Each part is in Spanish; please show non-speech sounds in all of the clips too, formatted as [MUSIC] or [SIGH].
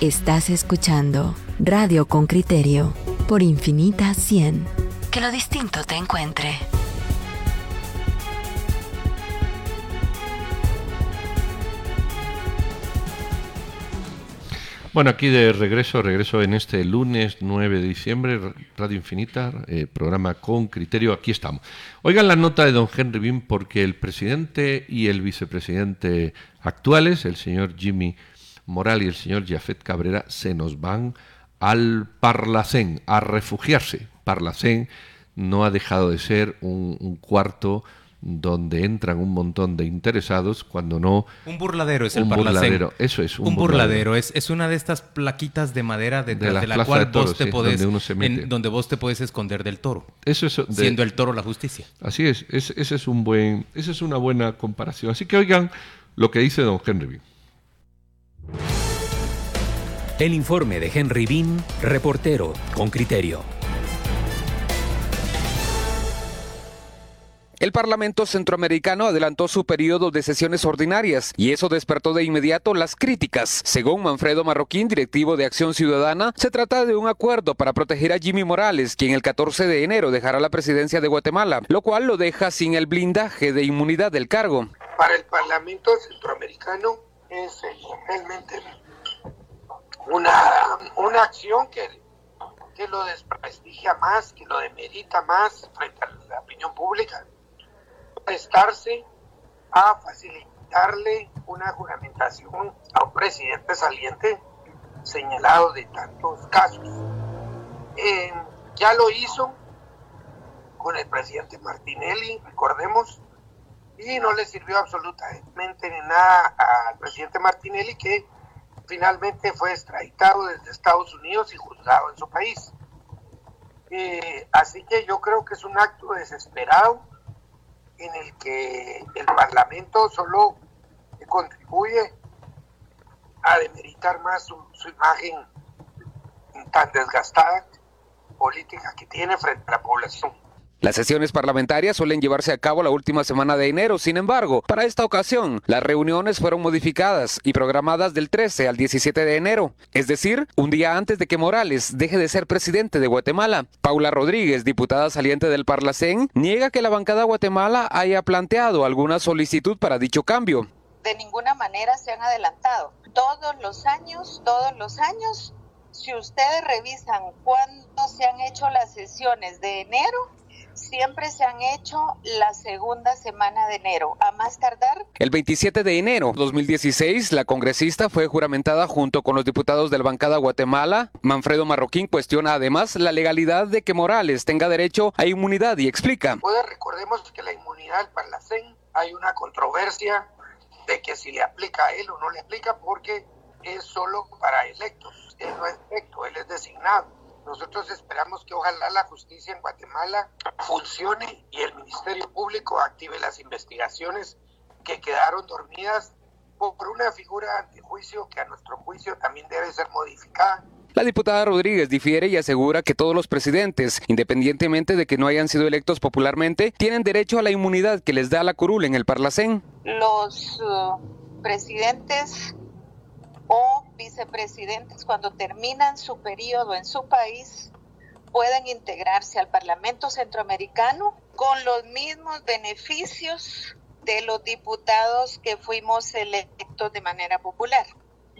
Estás escuchando Radio con Criterio por Infinita 100. Que lo distinto te encuentre. Bueno, aquí de regreso, regreso en este lunes 9 de diciembre, Radio Infinita, eh, programa con criterio, aquí estamos. Oigan la nota de don Henry Bean porque el presidente y el vicepresidente actuales, el señor Jimmy Moral y el señor Jafet Cabrera, se nos van al Parlacén, a refugiarse. Parlacén no ha dejado de ser un, un cuarto donde entran un montón de interesados cuando no... Un burladero es el un Parlacén. burladero, eso es. Un, burladero, Es, es una de estas plaquitas de madera detrás la de la, cual de toros, vos te podés, donde en- vos te puedes esconder del toro, Eso es siendo el toro la justicia. Así es, es- ese es un buen, esa es una buena comparación. Así que oigan lo que dice don Henry. El informe de Henry Bean, reportero con criterio. El Parlamento Centroamericano adelantó su periodo de sesiones ordinarias y eso despertó de inmediato las críticas. Según Manfredo Marroquín, directivo de Acción Ciudadana, se trata de un acuerdo para proteger a Jimmy Morales, quien el 14 de enero dejará la presidencia de Guatemala, lo cual lo deja sin el blindaje de inmunidad del cargo. para el Parlamento Centroamericano es eh, realmente una, una acción que, que lo desprestigia más, que lo demerita más frente a la opinión pública. Prestarse a facilitarle una juramentación a un presidente saliente señalado de tantos casos. Eh, ya lo hizo con el presidente Martinelli, recordemos, y no le sirvió absolutamente de nada al presidente Martinelli que finalmente fue extraditado desde Estados Unidos y juzgado en su país. Eh, así que yo creo que es un acto desesperado en el que el Parlamento solo contribuye a demeritar más su, su imagen tan desgastada política que tiene frente a la población. Las sesiones parlamentarias suelen llevarse a cabo la última semana de enero, sin embargo, para esta ocasión, las reuniones fueron modificadas y programadas del 13 al 17 de enero, es decir, un día antes de que Morales deje de ser presidente de Guatemala. Paula Rodríguez, diputada saliente del Parlacén, niega que la bancada Guatemala haya planteado alguna solicitud para dicho cambio. de ninguna manera se han adelantado. Todos los años, todos los años, si ustedes revisan cuándo se han hecho las sesiones de enero, siempre se han hecho la segunda semana de enero, a más tardar El 27 de enero 2016, la congresista fue juramentada junto con los diputados de la bancada Guatemala. Manfredo Marroquín cuestiona además la legalidad de que Morales tenga derecho a inmunidad y explica. Pues recordemos que la inmunidad del Parlacén hay una controversia de que si le aplica a él o no le aplica porque es solo para electos. Él no es electo, él es designado. Nosotros esperamos que ojalá la justicia en Guatemala funcione y el Ministerio Público active las investigaciones que quedaron dormidas por una figura ante juicio que a nuestro juicio también debe ser modificada. La diputada Rodríguez difiere y asegura que todos los presidentes, independientemente de que no hayan sido electos popularmente, tienen derecho a la inmunidad que les da la curul en el Parlacén. los uh, presidentes o vicepresidentes cuando terminan su periodo en su país pueden integrarse al Parlamento Centroamericano con los mismos beneficios de los diputados que fuimos electos de manera popular.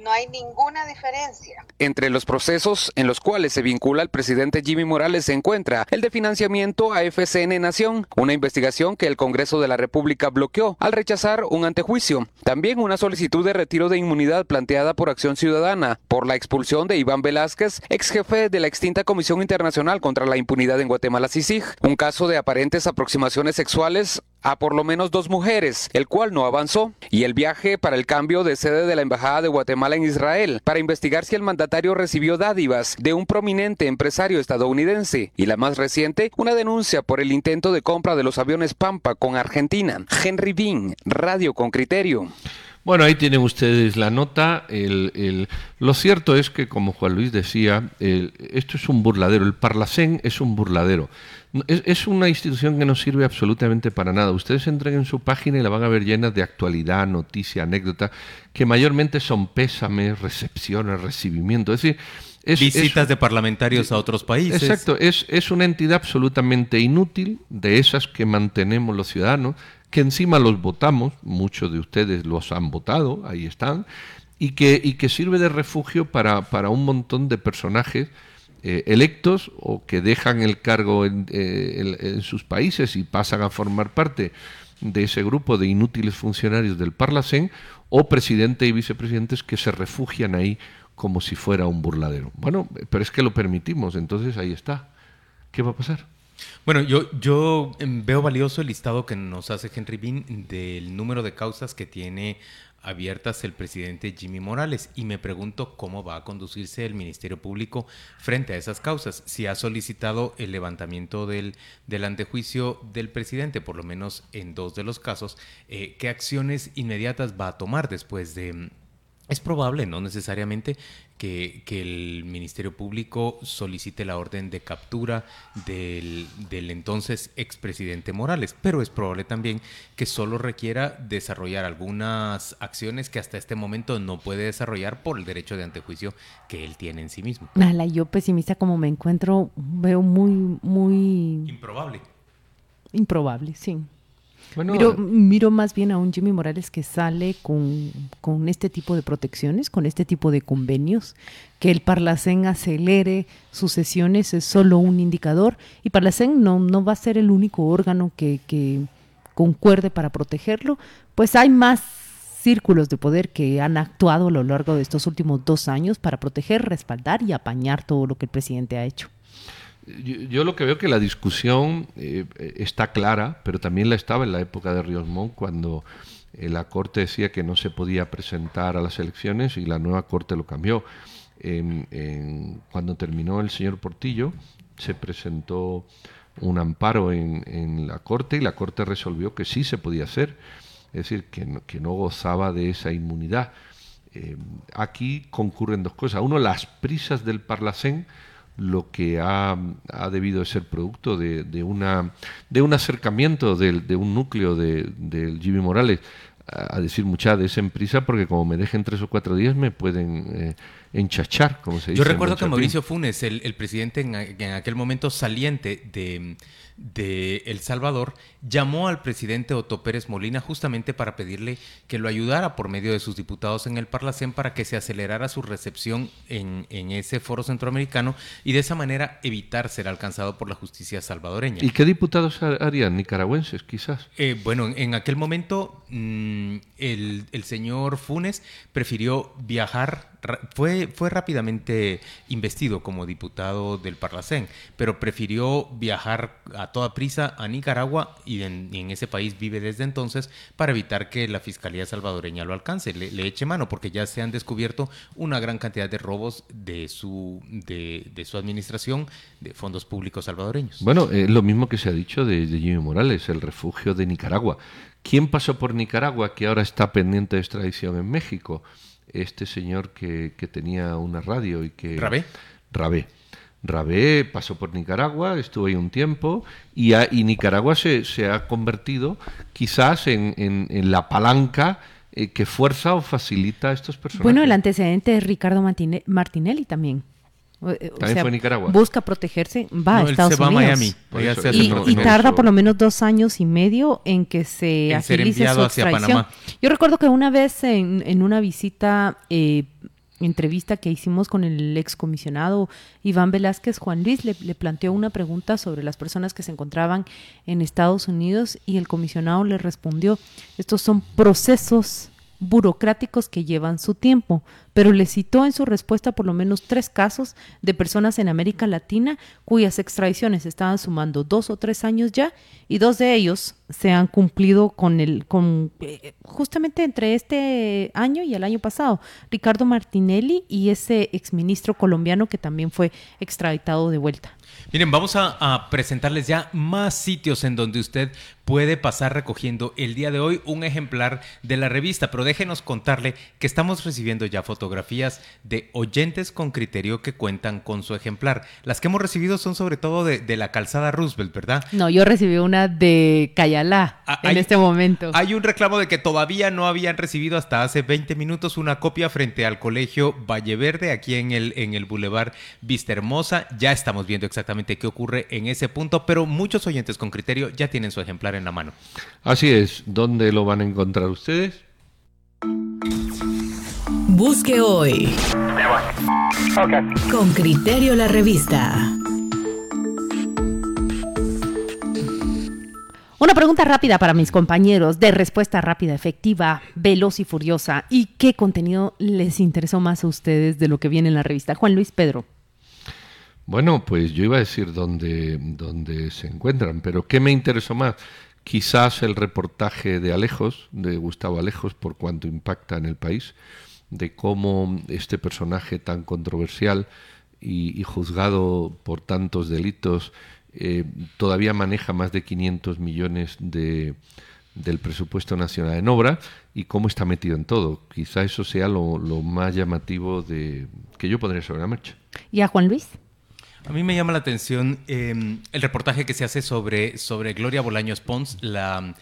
No hay ninguna diferencia. Entre los procesos en los cuales se vincula al presidente Jimmy Morales se encuentra el de financiamiento a FCN Nación, una investigación que el Congreso de la República bloqueó al rechazar un antejuicio. También una solicitud de retiro de inmunidad planteada por Acción Ciudadana por la expulsión de Iván Velázquez, ex jefe de la extinta Comisión Internacional contra la Impunidad en Guatemala CICIG, un caso de aparentes aproximaciones sexuales a por lo menos dos mujeres, el cual no avanzó, y el viaje para el cambio de sede de la Embajada de Guatemala en Israel para investigar si el mandatario recibió dádivas de un prominente empresario estadounidense, y la más reciente, una denuncia por el intento de compra de los aviones Pampa con Argentina. Henry Bean, Radio con Criterio. Bueno, ahí tienen ustedes la nota. lo cierto es que, como Juan Luis decía, esto es un burladero. El Parlacén es un burladero. Es, una institución que no sirve absolutamente para nada. Ustedes entren en su página y la van a ver llena de actualidad, noticia, anécdota, que mayormente son pésames, recepciones, recibimiento. Es decir, visitas de parlamentarios a otros países. Exacto, es, es una entidad absolutamente inútil, de esas que mantenemos los ciudadanos, que encima los votamos, muchos de ustedes los han votado, ahí están, y que, y que sirve de refugio para, para un montón de personajes eh, electos o que dejan el cargo eh, en, sus países y pasan a formar parte de ese grupo de inútiles funcionarios del Parlacén o presidente y vicepresidentes que se refugian ahí como si fuera un burladero. Bueno, pero es que lo permitimos, entonces ahí está. ¿Qué va a pasar? Bueno, yo, yo em, veo valioso el listado que nos hace Henry Bean del número de causas que tiene abiertas el presidente Jimmy Morales y me pregunto cómo va a conducirse el Ministerio Público frente a esas causas. Si ha solicitado el levantamiento del, del antejuicio del presidente, por lo menos en dos de los casos, eh, ¿qué acciones inmediatas va a tomar después de, es probable, no necesariamente, que, el Ministerio Público solicite la orden de captura del, del, entonces expresidente Morales, pero es probable también que solo requiera desarrollar algunas acciones que hasta este momento no puede desarrollar por el derecho de antejuicio que él tiene en sí mismo. Nala, yo pesimista como me encuentro, veo muy, muy... Improbable. Improbable, sí miro, miro, más bien a un Jimmy Morales que sale con, con, este tipo de protecciones, con este tipo de convenios, que el Parlacén acelere sus sesiones es solo un indicador y Parlacén no, no va a ser el único órgano que, que concuerde para protegerlo, pues hay más círculos de poder que han actuado a lo largo de estos últimos dos años para proteger, respaldar y apañar todo lo que el presidente ha hecho. Yo, lo que veo que la discusión eh, está clara, pero también la estaba en la época de Ríos Montt, cuando eh, la Corte decía que no se podía presentar a las elecciones y la nueva Corte lo cambió. cuando terminó el señor Portillo, se presentó un amparo en, la Corte y la Corte resolvió que sí se podía hacer, es decir, que no, gozaba de esa inmunidad. Eh, aquí concurren dos cosas. Uno, las prisas del Parlacén lo que ha, ha debido ser producto de, de, una, de un acercamiento de, de un núcleo de, Jimmy Morales a, decir mucha de esa empresa porque como me dejen tres o cuatro días me pueden eh, enchachar, como se dice. Yo recuerdo que Mauricio Funes, el, el presidente en, en, aquel momento saliente de, de El Salvador, llamó al presidente Otto Pérez Molina justamente para pedirle que lo ayudara por medio de sus diputados en el Parlacén para que se acelerara su recepción en, ese foro centroamericano y de esa manera evitar ser alcanzado por la justicia salvadoreña. ¿Y qué diputados harían? ¿Nicaragüenses, quizás? Eh, bueno, en aquel momento mm, el, el señor Funes prefirió viajar fue, fue rápidamente investido como diputado del Parlacén, pero prefirió viajar a toda prisa a Nicaragua y en, ese país vive desde entonces para evitar que la Fiscalía salvadoreña lo alcance, le, eche mano, porque ya se han descubierto una gran cantidad de robos de su, de, su administración de fondos públicos salvadoreños. Bueno, es lo mismo que se ha dicho de, de Jimmy Morales, el refugio de Nicaragua. ¿Quién pasó por Nicaragua que ahora está pendiente de extradición en México? Este señor que, que tenía una radio y que... Rabé. Rabé. Rabé pasó por Nicaragua, estuvo ahí un tiempo y, y Nicaragua se, se, ha convertido quizás en, en, la palanca eh, que fuerza o facilita a estos personajes. Bueno, el antecedente es Ricardo Martinelli también. Eh, también fue Nicaragua. Busca protegerse, va a Estados se va Unidos. A Miami. Y, tarda por lo menos dos años y medio en que se agilice su extradición. Yo recuerdo que una vez en, en una visita eh, entrevista que hicimos con el excomisionado Iván Velázquez, Juan Luis le, le, planteó una pregunta sobre las personas que se encontraban en Estados Unidos y el comisionado le respondió, estos son procesos burocráticos que llevan su tiempo, pero le citó en su respuesta por lo menos tres casos de personas en América Latina cuyas extradiciones estaban sumando dos o tres años ya y dos de ellos se han cumplido con el con eh, justamente entre este año y el año pasado Ricardo Martinelli y ese exministro colombiano que también fue extraditado de vuelta. Miren, vamos a, a presentarles ya más sitios en donde usted puede pasar recogiendo el día de hoy un ejemplar de la revista. Pero déjenos contarle que estamos recibiendo ya fotografías de oyentes con criterio que cuentan con su ejemplar. Las que hemos recibido son sobre todo de, la calzada Roosevelt, ¿verdad? No, yo recibí una de Cayalá ah, en este momento. Hay un reclamo de que todavía no habían recibido hasta hace 20 minutos una copia frente al colegio Valle Verde, aquí en el, en el Boulevard Vista Hermosa. Ya estamos viendo exactamente qué ocurre en ese punto, pero muchos oyentes con criterio ya tienen su ejemplar en la mano. Así es, ¿dónde lo van a encontrar ustedes? Busque hoy. Con criterio la revista. Una pregunta rápida para mis compañeros, de respuesta rápida, efectiva, veloz y furiosa. ¿Y qué contenido les interesó más a ustedes de lo que viene en la revista? Juan Luis Pedro. Bueno, pues yo iba a decir dónde, dónde se encuentran, pero ¿qué me interesó más? Quizás el reportaje de Alejos, de Gustavo Alejos, por cuanto impacta en el país, de cómo este personaje tan controversial y, juzgado por tantos delitos eh, todavía maneja más de 500 millones de, del presupuesto nacional en obra y cómo está metido en todo. Quizá eso sea lo, más llamativo de que yo pondría sobre la marcha. ¿Y a Juan Luis? A mí me llama la atención em, el reportaje que se hace sobre, sobre Gloria Bolaños Pons, la,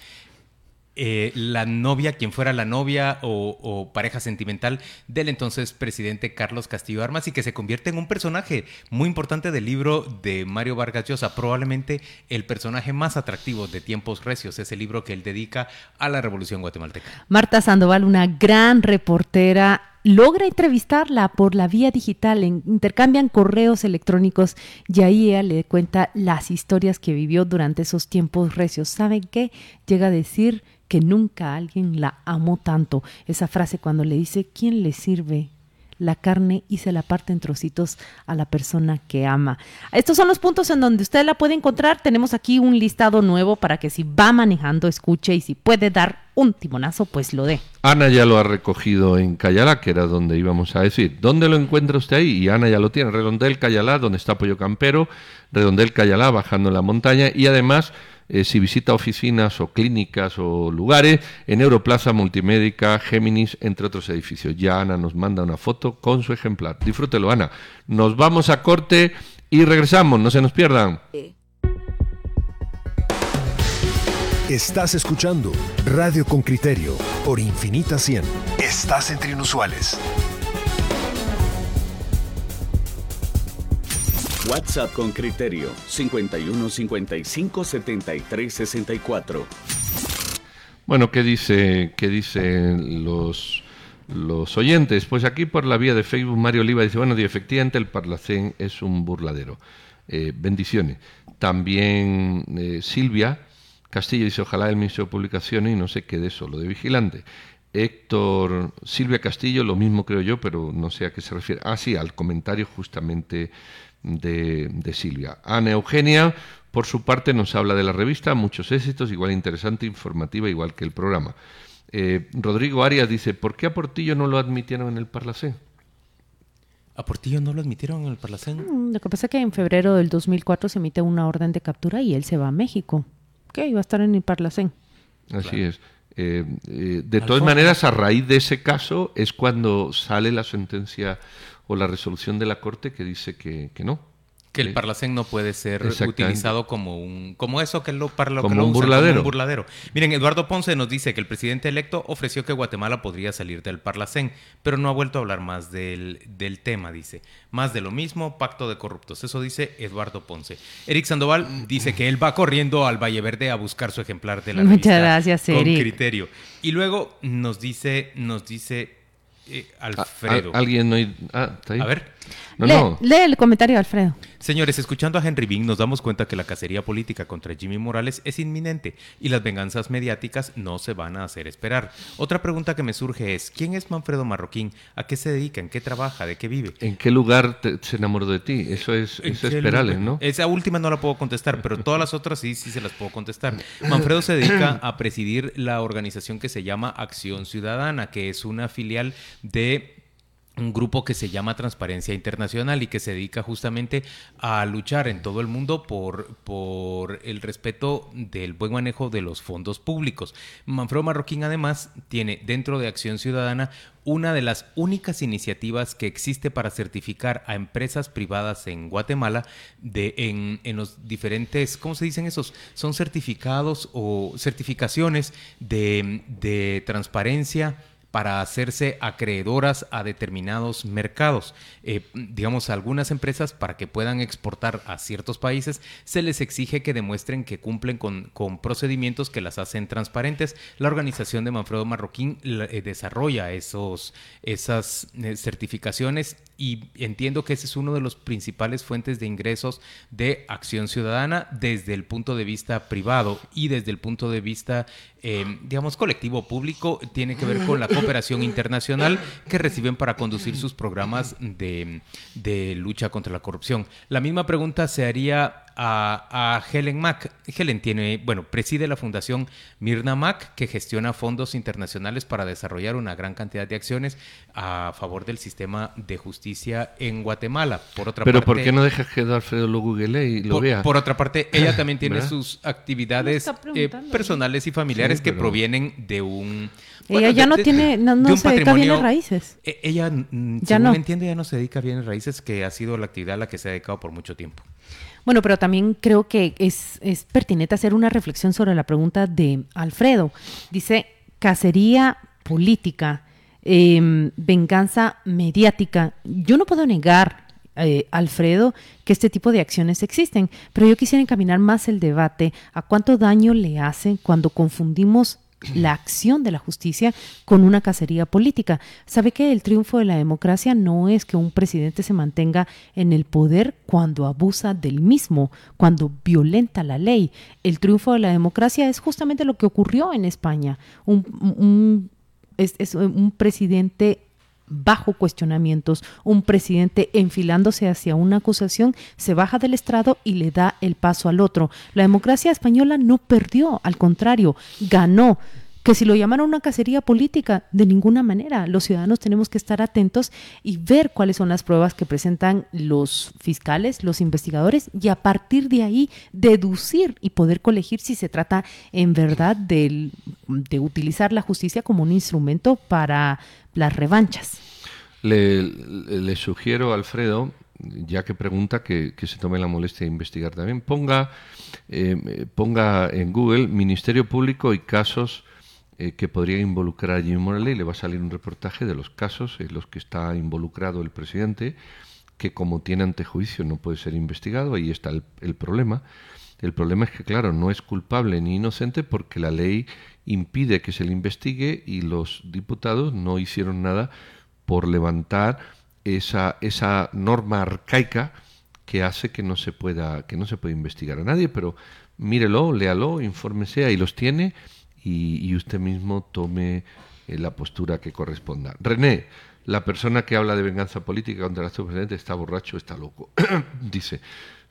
eh, la novia, quien fuera la novia o, pareja sentimental del entonces presidente Carlos Castillo Armas y que se convierte en un personaje muy importante del libro de Mario Vargas Llosa, probablemente el personaje más atractivo de Tiempos Recios, ese libro que él dedica a la Revolución Guatemalteca. Marta Sandoval, una gran reportera logra entrevistarla por la vía digital, intercambian correos electrónicos y ahí ella le cuenta las historias que vivió durante esos tiempos recios. ¿Saben qué? Llega a decir que nunca alguien la amó tanto. Esa frase cuando le dice, ¿quién le sirve la carne y se la parte en trocitos a la persona que ama. Estos son los puntos en donde usted la puede encontrar. Tenemos aquí un listado nuevo para que si va manejando, escuche y si puede dar un timonazo, pues lo dé. Ana ya lo ha recogido en Cayalá, que era donde íbamos a decir. ¿Dónde lo encuentra usted ahí? Y Ana ya lo tiene. Redondel Cayalá, donde está Pollo Campero. Redondel Cayalá, bajando en la montaña. Y además eh, si visita oficinas o clínicas o lugares, en Europlaza, Multimédica, Géminis, entre otros edificios. Ya Ana nos manda una foto con su ejemplar. Disfrútelo, Ana. Nos vamos a corte y regresamos, no se nos pierdan. Estás escuchando Radio con Criterio por Infinita 100. Estás entre inusuales. WhatsApp con criterio 51 55 73 64. Bueno, ¿qué dice qué dicen los los oyentes? Pues aquí por la vía de Facebook Mario Oliva dice, bueno, efectivamente el Parlacén es un burladero. Eh, bendiciones. También eh, Silvia Castillo dice, ojalá el ministro de Publicaciones y no se quede solo de vigilante. Héctor Silvia Castillo, lo mismo creo yo, pero no sé a qué se refiere. Ah, sí, al comentario justamente de, Silvia. Ana Eugenia, por su parte, nos habla de la revista, muchos éxitos, igual interesante, informativa, igual que el programa. Eh, Rodrigo Arias dice, ¿por qué a Portillo no lo admitieron en el Parlacén? ¿A Portillo no lo admitieron en el Parlacén? Mm, lo que pasa es que en febrero del 2004 se emite una orden de captura y él se va a México. ¿Qué? Iba a estar en el Parlacén. Así es. Eh, eh, de todas maneras, a raíz de ese caso es cuando sale la sentencia o la resolución de la Corte que dice que, que no, que el Parlacén no puede ser utilizado como un como eso que lo para como, un burladero. burladero. Miren, Eduardo Ponce nos dice que el presidente electo ofreció que Guatemala podría salir del Parlacén, pero no ha vuelto a hablar más del, del tema, dice. Más de lo mismo, pacto de corruptos. Eso dice Eduardo Ponce. Eric Sandoval dice que él va corriendo al Valle Verde a buscar su ejemplar de la Muchas gracias, con criterio. Y luego nos dice nos dice eh, Alfredo. ¿Alguien no hay... Ah, ¿está ahí? A ver. No, lee, el comentario de Alfredo. Señores, escuchando a Henry Bean nos damos cuenta que la cacería política contra Jimmy Morales es inminente y las venganzas mediáticas no se van a hacer esperar. Otra pregunta que me surge es, ¿quién es Manfredo Marroquín? ¿A qué se dedica? ¿En qué trabaja? ¿De qué vive? ¿En qué lugar se enamoró de ti? Eso es, eso es ¿no? Esa última no la puedo contestar, pero todas las otras sí, sí se las puedo contestar. Manfredo se dedica [CLEARS THROAT] a presidir la organización que se llama Acción Ciudadana, que es una filial de un grupo que se llama Transparencia Internacional y que se dedica justamente a luchar en todo el mundo por, por el respeto del buen manejo de los fondos públicos. Manfredo Marroquín además tiene dentro de Acción Ciudadana una de las únicas iniciativas que existe para certificar a empresas privadas en Guatemala de, en, en los diferentes, ¿cómo se dicen esos? Son certificados o certificaciones de, de transparencia para hacerse acreedoras a determinados mercados. Eh, digamos, algunas empresas para que puedan exportar a ciertos países se les exige que demuestren que cumplen con, procedimientos que las hacen transparentes. La organización de Manfredo Marroquín eh, desarrolla esos, esas eh, certificaciones y entiendo que ese es uno de los principales fuentes de ingresos de Acción Ciudadana desde el punto de vista privado y desde el punto de vista, eh, digamos, colectivo público, tiene que ver con la cooperación internacional que reciben para conducir sus programas de, de lucha contra la corrupción. La misma pregunta se haría a, Helen Mack. Helen tiene, bueno, preside la fundación Mirna Mack, que gestiona fondos internacionales para desarrollar una gran cantidad de acciones a favor del sistema de justicia en Guatemala. Por otra Pero ¿por qué no dejas que Alfredo lo google y lo vea? Por otra parte, ella también [LAUGHS] tiene sus actividades eh, personales y familiares que provienen de un... ella ya no tiene, no, se dedica a bienes raíces. E, ella, mm, ya no. me entiende, ya no se dedica a bienes raíces, que ha sido la actividad a la que se ha dedicado por mucho tiempo. Bueno, pero también creo que es, pertinente hacer una reflexión sobre la pregunta de Alfredo. Dice, cacería política, em, venganza mediática. Yo no puedo negar eh, Alfredo, que este tipo de acciones existen, pero yo quisiera encaminar más el debate a cuánto daño le hace cuando confundimos la acción de la justicia con una cacería política. Sabe que el triunfo de la democracia no es que un presidente se mantenga en el poder cuando abusa del mismo, cuando violenta la ley. El triunfo de la democracia es justamente lo que ocurrió en España. Un, es un presidente bajo cuestionamientos, un presidente enfilándose hacia una acusación, se baja del estrado y le da el paso al otro. La democracia española no perdió, al contrario, ganó que si lo llamaron una cacería política, de ninguna manera. Los ciudadanos tenemos que estar atentos y ver cuáles son las pruebas que presentan los fiscales, los investigadores, y a partir de ahí deducir y poder colegir si se trata en verdad de, de utilizar la justicia como un instrumento para las revanchas. Le, sugiero, Alfredo, ya que pregunta, que, se tome la molestia de investigar también. Ponga, eh, ponga en Google Ministerio Público y casos eh, que podría involucrar a Jimmy Morales le va a salir un reportaje de los casos en los que está involucrado el presidente, que como tiene antejuicio no puede ser investigado, ahí está el, problema. El problema es que, claro, no es culpable ni inocente porque la ley impide que se le investigue y los diputados no hicieron nada por levantar esa, esa norma arcaica que hace que no se pueda que no se pueda investigar a nadie, pero mírelo, léalo, infórmese, ahí los tiene y, usted mismo tome eh, la postura que corresponda. René, la persona que habla de venganza política contra el presidente está borracho, está loco. [COUGHS] Dice,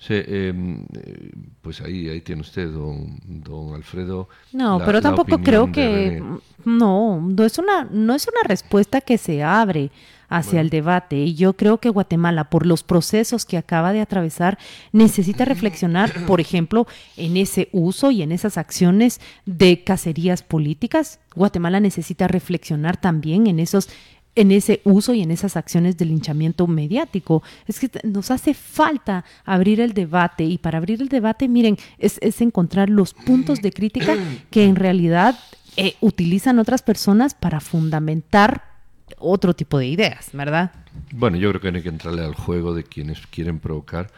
em, eh, pues ahí, ahí tiene usted, don, don Alfredo. No, pero tampoco creo que... No, no es, una, no es una respuesta que se abre hacia el debate. Y yo creo que Guatemala, por los procesos que acaba de atravesar, necesita reflexionar, [CLEARS THROAT] por ejemplo, en ese uso y en esas acciones de cacerías políticas. Guatemala necesita reflexionar también en esos en ese uso y en esas acciones de linchamiento mediático. Es que nos hace falta abrir el debate y para abrir el debate, miren, es, encontrar los puntos de crítica que en [CLEARS THROAT] realidad eh, utilizan otras personas para fundamentar otro tipo de ideas, ¿verdad? Bueno, yo creo que hay que entrarle al juego de quienes quieren provocar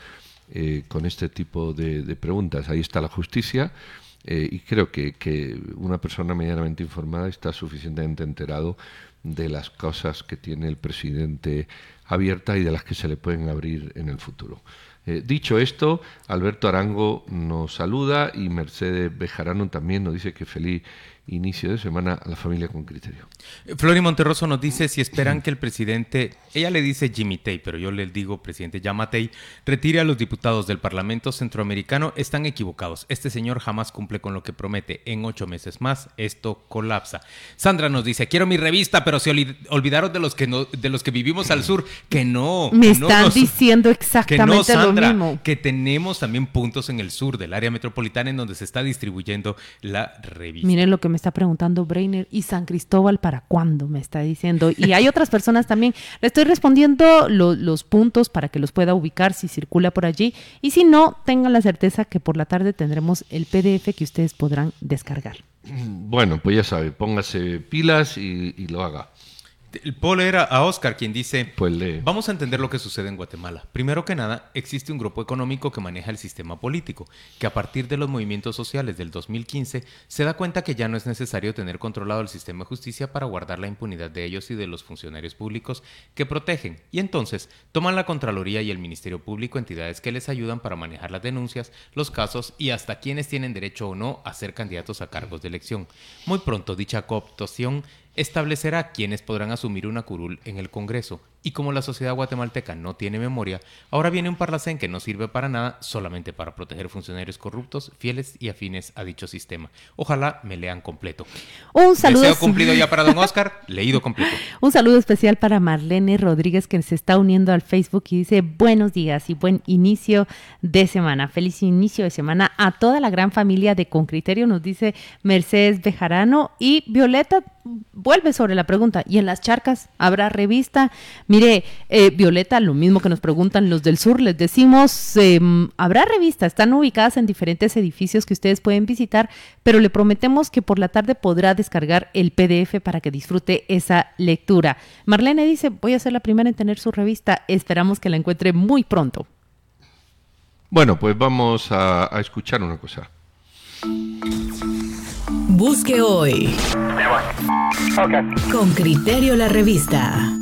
eh, con este tipo de, preguntas. Ahí está la justicia eh, y creo que, que, una persona medianamente informada está suficientemente enterado de las cosas que tiene el presidente abierta y de las que se le pueden abrir en el futuro. Eh, dicho esto, Alberto Arango nos saluda y Mercedes Bejarano también nos dice que feliz inicio de semana a la familia con criterio. Flori Monterroso nos dice si esperan que el presidente, ella le dice Jimmy Tay, pero yo le digo presidente Yamatei, retire a los diputados del Parlamento Centroamericano, están equivocados. Este señor jamás cumple con lo que promete. En ocho meses más, esto colapsa. Sandra nos dice, quiero mi revista, pero se olvidaron de los que no, de los que vivimos al sur, que no. Me están diciendo exactamente lo mismo. Que tenemos también puntos en el sur del área metropolitana en donde se está distribuyendo la revista. Miren lo que me está preguntando Brainer y San Cristóbal para cuándo me está diciendo. Y hay otras [LAUGHS] personas también. Le estoy respondiendo los puntos para que los pueda ubicar si circula por allí. Y si no, tengan la certeza que por la tarde tendremos el PDF que ustedes podrán descargar. Bueno, pues ya sabe, póngase pilas y lo haga. El Paul era a Oscar quien dice, pues vamos a entender lo que sucede en Guatemala. Primero que nada, existe un grupo económico que maneja el sistema político, que a partir de los movimientos sociales del 2015 se da cuenta que ya no es necesario tener controlado el sistema de justicia para guardar la impunidad de ellos y de los funcionarios públicos que protegen, y entonces toman la Contraloría y el Ministerio Público entidades que les ayudan para manejar las denuncias, los casos y hasta quienes tienen derecho o no a ser candidatos a cargos de elección. Muy pronto dicha cooptación establecerá quiénes podrán asumir una curul en el Congreso y como la sociedad guatemalteca no tiene memoria, ahora viene un parlacén que no sirve para nada, solamente para proteger funcionarios corruptos, fieles y afines a dicho sistema. Ojalá me lean completo. Un saludo. Deseo cumplido ya para don [LAUGHS] Oscar, leído completo. Un saludo especial para Marlene Rodríguez que se está uniendo al Facebook y dice buenos días y buen inicio de semana. Feliz inicio de semana a toda la gran familia de Con Criterio, nos dice Mercedes Bejarano y Violeta vuelve sobre la pregunta. ¿Y en las charcas habrá revista? Mire, eh, Violeta, lo mismo que nos preguntan los del sur, les decimos, em, habrá revistas, están ubicadas en diferentes edificios que ustedes pueden visitar, pero le prometemos que por la tarde podrá descargar el PDF para que disfrute esa lectura. Marlene dice, voy a ser la primera en tener su revista, esperamos que la encuentre muy pronto. Bueno, pues vamos a, a escuchar una cosa. Busque hoy. Con criterio la revista.